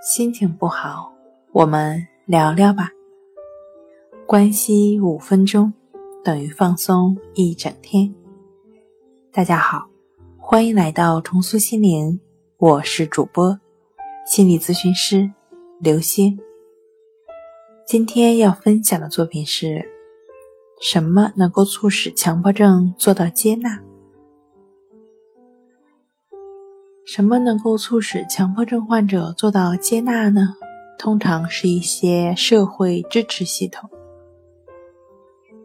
心情不好，我们聊聊吧。关系五分钟等于放松一整天。大家好，欢迎来到重塑心灵，我是主播心理咨询师刘星。今天要分享的作品是：什么能够促使强迫症做到接纳？什么能够促使强迫症患者做到接纳呢？通常是一些社会支持系统，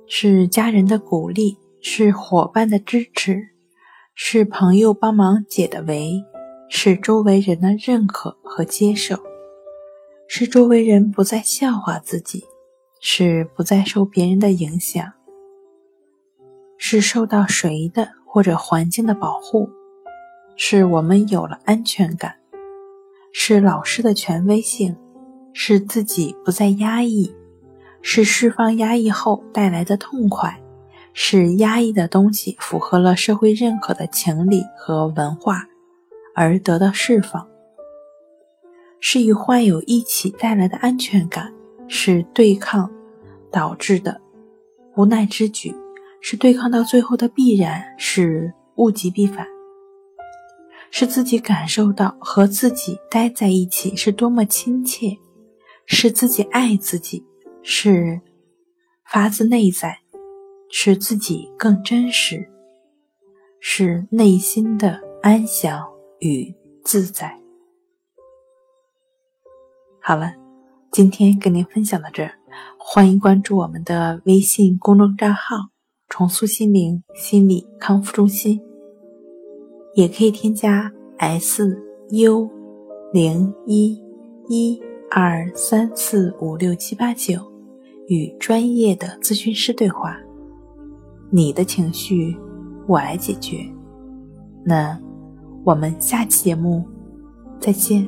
是家人的鼓励，是伙伴的支持，是朋友帮忙解的围，是周围人的认可和接受，是周围人不再笑话自己，是不再受别人的影响，是受到谁的或者环境的保护。是我们有了安全感，是老师的权威性，是自己不再压抑，是释放压抑后带来的痛快，是压抑的东西符合了社会认可的情理和文化而得到释放，是与患有一起带来的安全感，是对抗导致的无奈之举，是对抗到最后的必然，是物极必反。是自己感受到和自己待在一起是多么亲切，是自己爱自己，是发自内在，使自己更真实，是内心的安详与自在。好了，今天跟您分享到这儿，欢迎关注我们的微信公众账号“重塑心灵心理康复中心”。也可以添加 S U 零一一二三四五六七八九，与专业的咨询师对话。你的情绪，我来解决。那我们下期节目再见。